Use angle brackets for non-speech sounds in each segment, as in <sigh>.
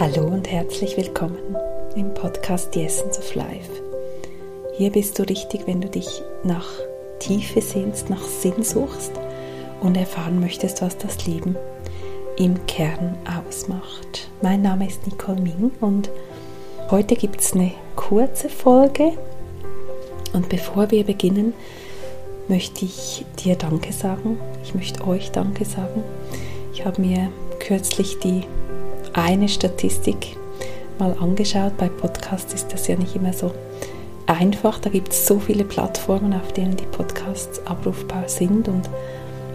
Hallo und herzlich willkommen im Podcast The Essence of Life. Hier bist du richtig, wenn du dich nach Tiefe sehnst, nach Sinn suchst und erfahren möchtest, was das Leben im Kern ausmacht. Mein Name ist Nicole Ming und heute gibt es eine kurze Folge. Und bevor wir beginnen, möchte ich dir Danke sagen. Ich möchte euch Danke sagen. Ich habe mir kürzlich die eine Statistik mal angeschaut. Bei Podcasts ist das ja nicht immer so einfach. Da gibt es so viele Plattformen, auf denen die Podcasts abrufbar sind und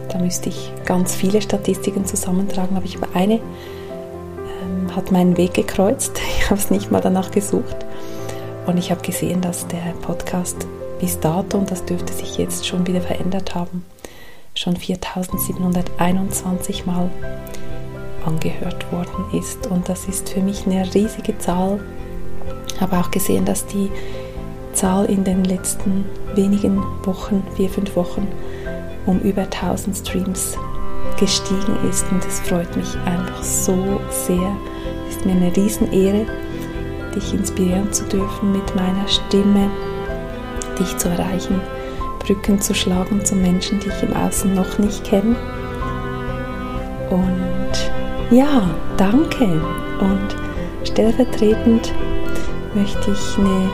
da müsste ich ganz viele Statistiken zusammentragen, aber ich habe eine ähm, hat meinen Weg gekreuzt. <laughs> Ich habe es nicht mal danach gesucht und ich habe gesehen, dass der Podcast bis dato, und das dürfte sich jetzt schon wieder verändert haben, schon 4721 Mal angehört worden ist. Und das ist für mich eine riesige Zahl. Ich habe auch gesehen, dass die Zahl in den letzten wenigen Wochen, vier, fünf Wochen, um über 1000 Streams gestiegen ist. Und es freut mich einfach so sehr. Es ist mir eine Riesenehre, dich inspirieren zu dürfen mit meiner Stimme, dich zu erreichen, Brücken zu schlagen zu Menschen, die ich im Außen noch nicht kenne. Und ja, danke. Und stellvertretend möchte ich eine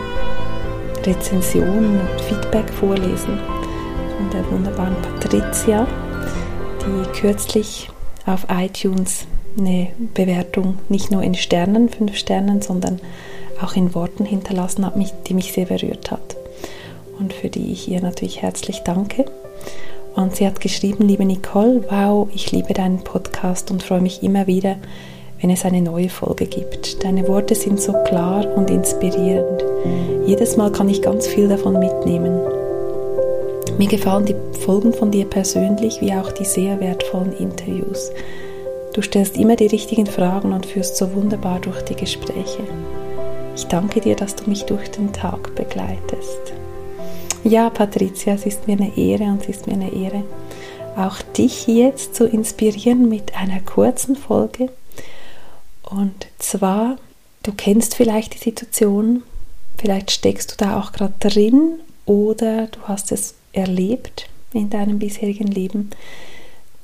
Rezension und Feedback vorlesen von der wunderbaren Patricia, die kürzlich auf iTunes eine Bewertung nicht nur in Sternen, fünf Sternen, sondern auch in Worten hinterlassen hat, die mich sehr berührt hat und für die ich ihr natürlich herzlich danke. Und sie hat geschrieben, liebe Nicole, wow, ich liebe deinen Podcast und freue mich immer wieder, wenn es eine neue Folge gibt. Deine Worte sind so klar und inspirierend. Jedes Mal kann ich ganz viel davon mitnehmen. Mir gefallen die Folgen von dir persönlich wie auch die sehr wertvollen Interviews. Du stellst immer die richtigen Fragen und führst so wunderbar durch die Gespräche. Ich danke dir, dass du mich durch den Tag begleitest. Ja, Patricia, es ist mir eine Ehre und es ist mir eine Ehre, auch dich jetzt zu inspirieren mit einer kurzen Folge. Und zwar, du kennst vielleicht die Situation, vielleicht steckst du da auch gerade drin oder du hast es erlebt in deinem bisherigen Leben,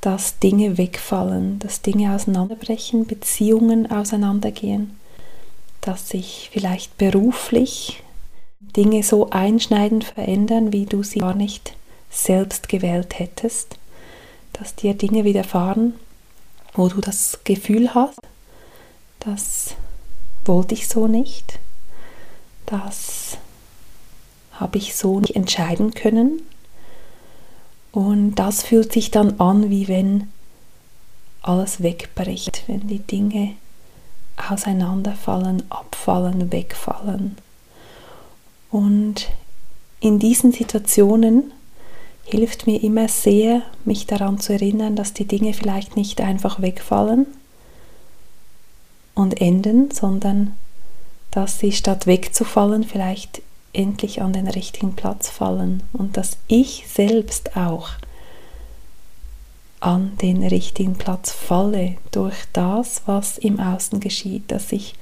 dass Dinge wegfallen, dass Dinge auseinanderbrechen, Beziehungen auseinandergehen, dass sich vielleicht beruflich Dinge so einschneidend verändern, wie du sie gar nicht selbst gewählt hättest, dass dir Dinge widerfahren, wo du das Gefühl hast, das wollte ich so nicht, das habe ich so nicht entscheiden können. Und das fühlt sich dann an, wie wenn alles wegbricht, wenn die Dinge auseinanderfallen, abfallen, wegfallen. Und in diesen Situationen hilft mir immer sehr, mich daran zu erinnern, dass die Dinge vielleicht nicht einfach wegfallen und enden, sondern dass sie statt wegzufallen vielleicht endlich an den richtigen Platz fallen und dass ich selbst auch an den richtigen Platz falle durch das, was im Außen geschieht, dass ich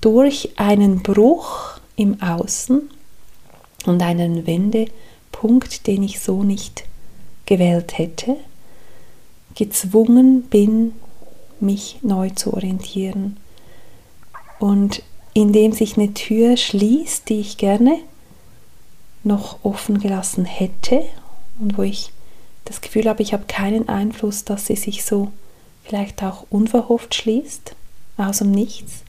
durch einen Bruch im Außen und einen Wendepunkt, den ich so nicht gewählt hätte, gezwungen bin, mich neu zu orientieren. Und indem sich eine Tür schließt, die ich gerne noch offen gelassen hätte und wo ich das Gefühl habe, ich habe keinen Einfluss, dass sie sich so vielleicht auch unverhofft schließt, aus dem Nichts,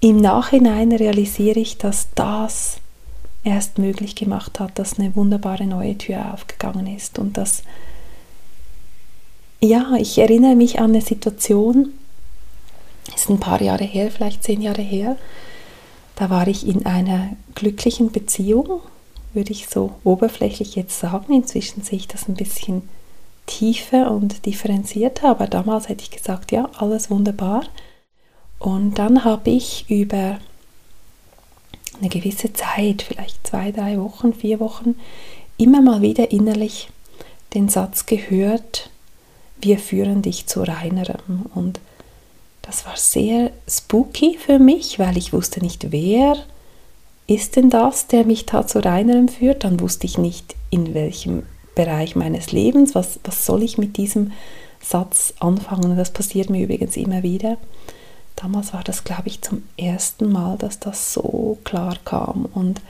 Im Nachhinein realisiere ich, dass das erst möglich gemacht hat, dass eine wunderbare neue Tür aufgegangen ist und dass ja, ich erinnere mich an eine Situation, ist ein paar Jahre her, vielleicht zehn Jahre her, da war ich in einer glücklichen Beziehung, würde ich so oberflächlich jetzt sagen. Inzwischen sehe ich das ein bisschen tiefer und differenzierter, aber damals hätte ich gesagt, ja, alles wunderbar. Und dann habe ich über eine gewisse Zeit, vielleicht zwei, drei Wochen, vier Wochen, immer mal wieder innerlich den Satz gehört, wir führen dich zu reinerem. Und das war sehr spooky für mich, weil ich wusste nicht, wer ist denn das, der mich da zu reinerem führt. Dann wusste ich nicht, in welchem Bereich meines Lebens, was, was soll ich mit diesem Satz anfangen. Das passiert mir übrigens immer wieder. Damals war das, glaube ich, zum ersten Mal, dass das so klar kam. Und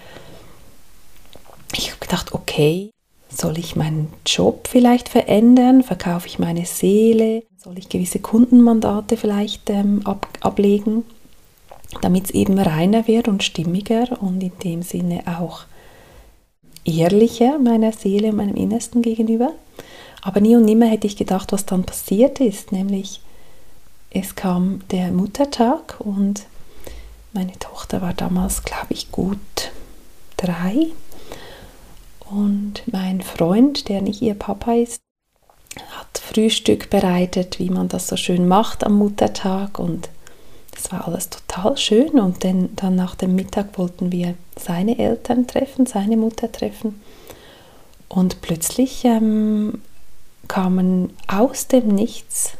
ich habe gedacht, okay, soll ich meinen Job vielleicht verändern? Verkaufe ich meine Seele? Soll ich gewisse Kundenmandate vielleicht ähm, ab, ablegen, damit es eben reiner wird und stimmiger und in dem Sinne auch ehrlicher meiner Seele, meinem Innersten gegenüber? Aber nie und nimmer hätte ich gedacht, was dann passiert ist, nämlich es kam der Muttertag und meine Tochter war damals, glaube ich, gut drei. Und mein Freund, der nicht ihr Papa ist, hat Frühstück bereitet, wie man das so schön macht am Muttertag. Und das war alles total schön. Und dann, dann nach dem Mittag wollten wir seine Eltern treffen, seine Mutter treffen. Und plötzlich ähm, kamen aus dem Nichts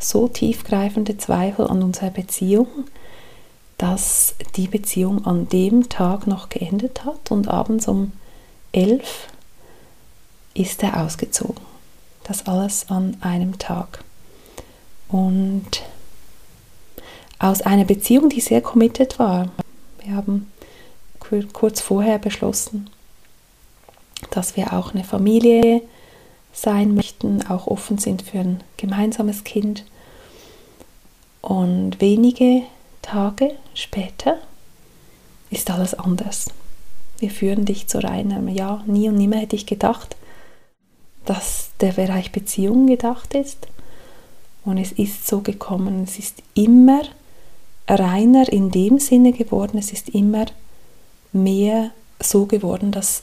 so tiefgreifende Zweifel an unserer Beziehung, dass die Beziehung an dem Tag noch geendet hat und abends um elf ist er ausgezogen. Das alles an einem Tag. Und aus einer Beziehung, die sehr committed war. Wir haben kurz vorher beschlossen, dass wir auch eine Familie sein möchten, auch offen sind für ein gemeinsames Kind. Und wenige Tage später ist alles anders. Wir führen dich zu reinem Ja, nie und nimmer hätte ich gedacht, dass der Bereich Beziehungen gedacht ist. Und es ist so gekommen. Es ist immer reiner in dem Sinne geworden. Es ist immer mehr so geworden, dass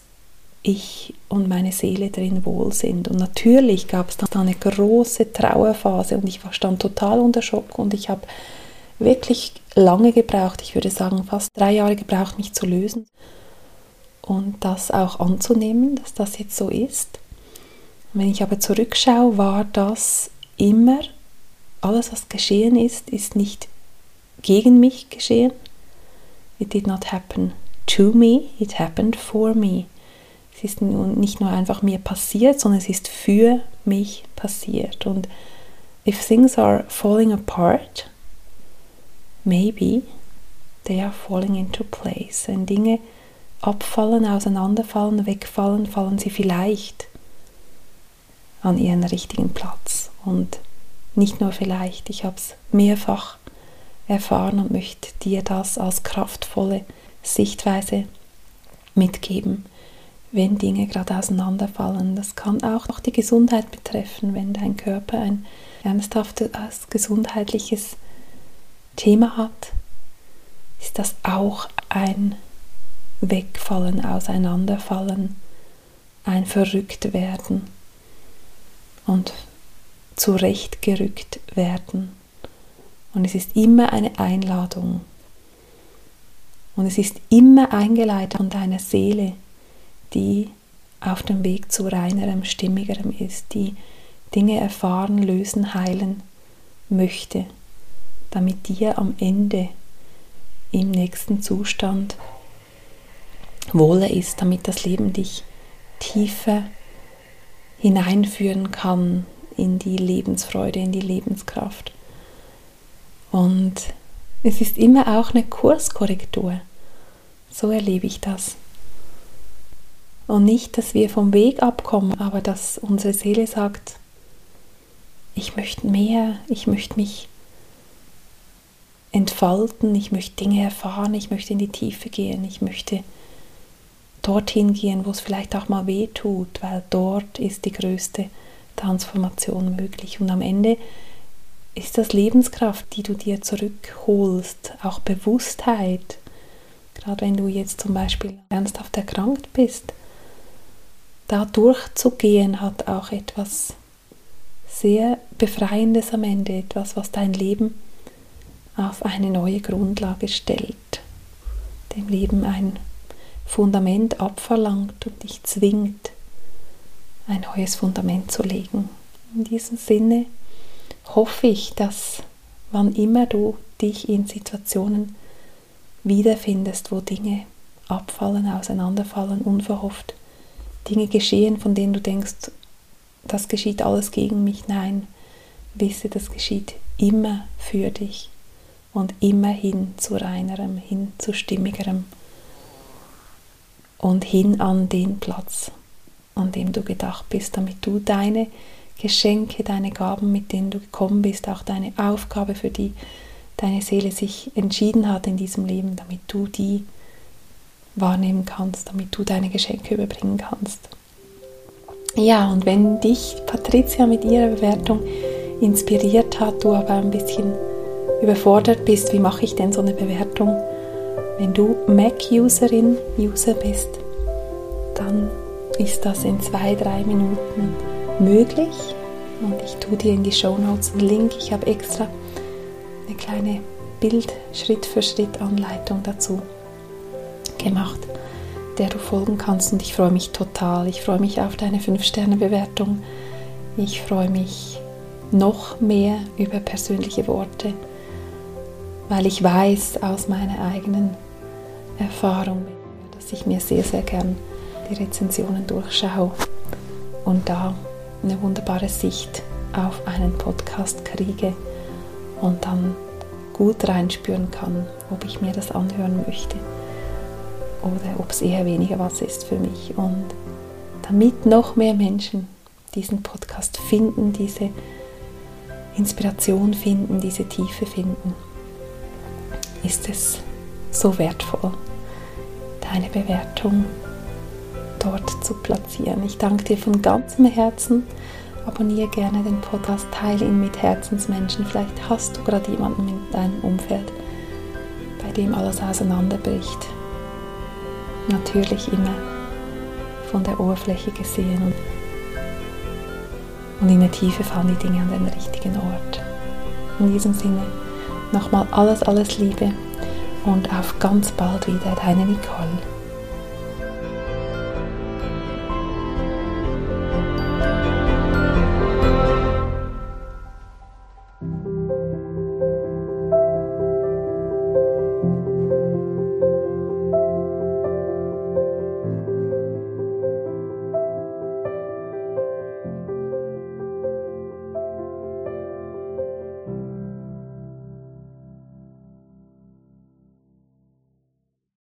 ich und meine Seele drin wohl sind. Und natürlich gab es dann eine große Trauerphase und ich stand total unter Schock und ich habe wirklich lange gebraucht, ich würde sagen fast drei Jahre gebraucht, mich zu lösen und das auch anzunehmen, dass das jetzt so ist. wenn ich aber zurückschaue, war das immer, alles was geschehen ist, ist nicht gegen mich geschehen. It did not happen to me, it happened for me. Es ist nicht nur einfach mir passiert, sondern es ist für mich passiert. Und if things are falling apart, maybe they are falling into place. Wenn Dinge abfallen, auseinanderfallen, wegfallen, fallen sie vielleicht an ihren richtigen Platz. Und nicht nur vielleicht, ich habe es mehrfach erfahren und möchte dir das als kraftvolle Sichtweise mitgeben wenn Dinge gerade auseinanderfallen. Das kann auch die Gesundheit betreffen, wenn dein Körper ein ernsthaftes gesundheitliches Thema hat, ist das auch ein Wegfallen, Auseinanderfallen, ein Verrücktwerden und zurechtgerückt werden. Und es ist immer eine Einladung. Und es ist immer eingeleitet von deiner Seele, die auf dem Weg zu reinerem, stimmigerem ist, die Dinge erfahren, lösen, heilen möchte, damit dir am Ende im nächsten Zustand wohler ist, damit das Leben dich tiefer hineinführen kann in die Lebensfreude, in die Lebenskraft. Und es ist immer auch eine Kurskorrektur. So erlebe ich das. Und nicht, dass wir vom Weg abkommen, aber dass unsere Seele sagt, ich möchte mehr, ich möchte mich entfalten, ich möchte Dinge erfahren, ich möchte in die Tiefe gehen, ich möchte dorthin gehen, wo es vielleicht auch mal weh tut, weil dort ist die größte Transformation möglich. Und am Ende ist das Lebenskraft, die du dir zurückholst, auch Bewusstheit. Gerade wenn du jetzt zum Beispiel ernsthaft erkrankt bist, da durchzugehen hat auch etwas sehr Befreiendes am Ende, etwas, was dein Leben auf eine neue Grundlage stellt, dem Leben ein Fundament abverlangt und dich zwingt, ein neues Fundament zu legen. In diesem Sinne hoffe ich, dass wann immer du dich in Situationen wiederfindest, wo Dinge abfallen, auseinanderfallen, unverhofft, Dinge geschehen, von denen du denkst, das geschieht alles gegen mich. Nein, wisse, das geschieht immer für dich und immer hin zu reinerem, hin zu stimmigerem und hin an den Platz, an dem du gedacht bist, damit du deine Geschenke, deine Gaben, mit denen du gekommen bist, auch deine Aufgabe, für die deine Seele sich entschieden hat in diesem Leben, damit du die wahrnehmen kannst, damit du deine Geschenke überbringen kannst. Ja, und wenn dich Patricia mit ihrer Bewertung inspiriert hat, du aber ein bisschen überfordert bist, wie mache ich denn so eine Bewertung? Wenn du Mac-Userin, User bist, dann ist das in zwei, drei Minuten möglich. Und ich tue dir in die Show Notes einen Link. Ich habe extra eine kleine Bild-Schritt-für-Schritt-Anleitung dazu gemacht, der du folgen kannst. Und ich freue mich total. Ich freue mich auf deine 5-Sterne-Bewertung. Ich freue mich noch mehr über persönliche Worte, weil ich weiß aus meiner eigenen Erfahrung, dass ich mir sehr, sehr gern die Rezensionen durchschaue und da eine wunderbare Sicht auf einen Podcast kriege und dann gut reinspüren kann, ob ich mir das anhören möchte oder ob es eher weniger was ist für mich. Und damit noch mehr Menschen diesen Podcast finden, diese Inspiration finden, diese Tiefe finden, ist es so wertvoll, deine Bewertung dort zu platzieren. Ich danke dir von ganzem Herzen. Abonniere gerne den Podcast, teile ihn mit Herzensmenschen. Vielleicht hast du gerade jemanden in deinem Umfeld, bei dem alles auseinanderbricht. Natürlich immer von der Oberfläche gesehen und, in der Tiefe fallen die Dinge an den richtigen Ort. In diesem Sinne nochmal alles, alles Liebe und auf ganz bald wieder, deine Nicole.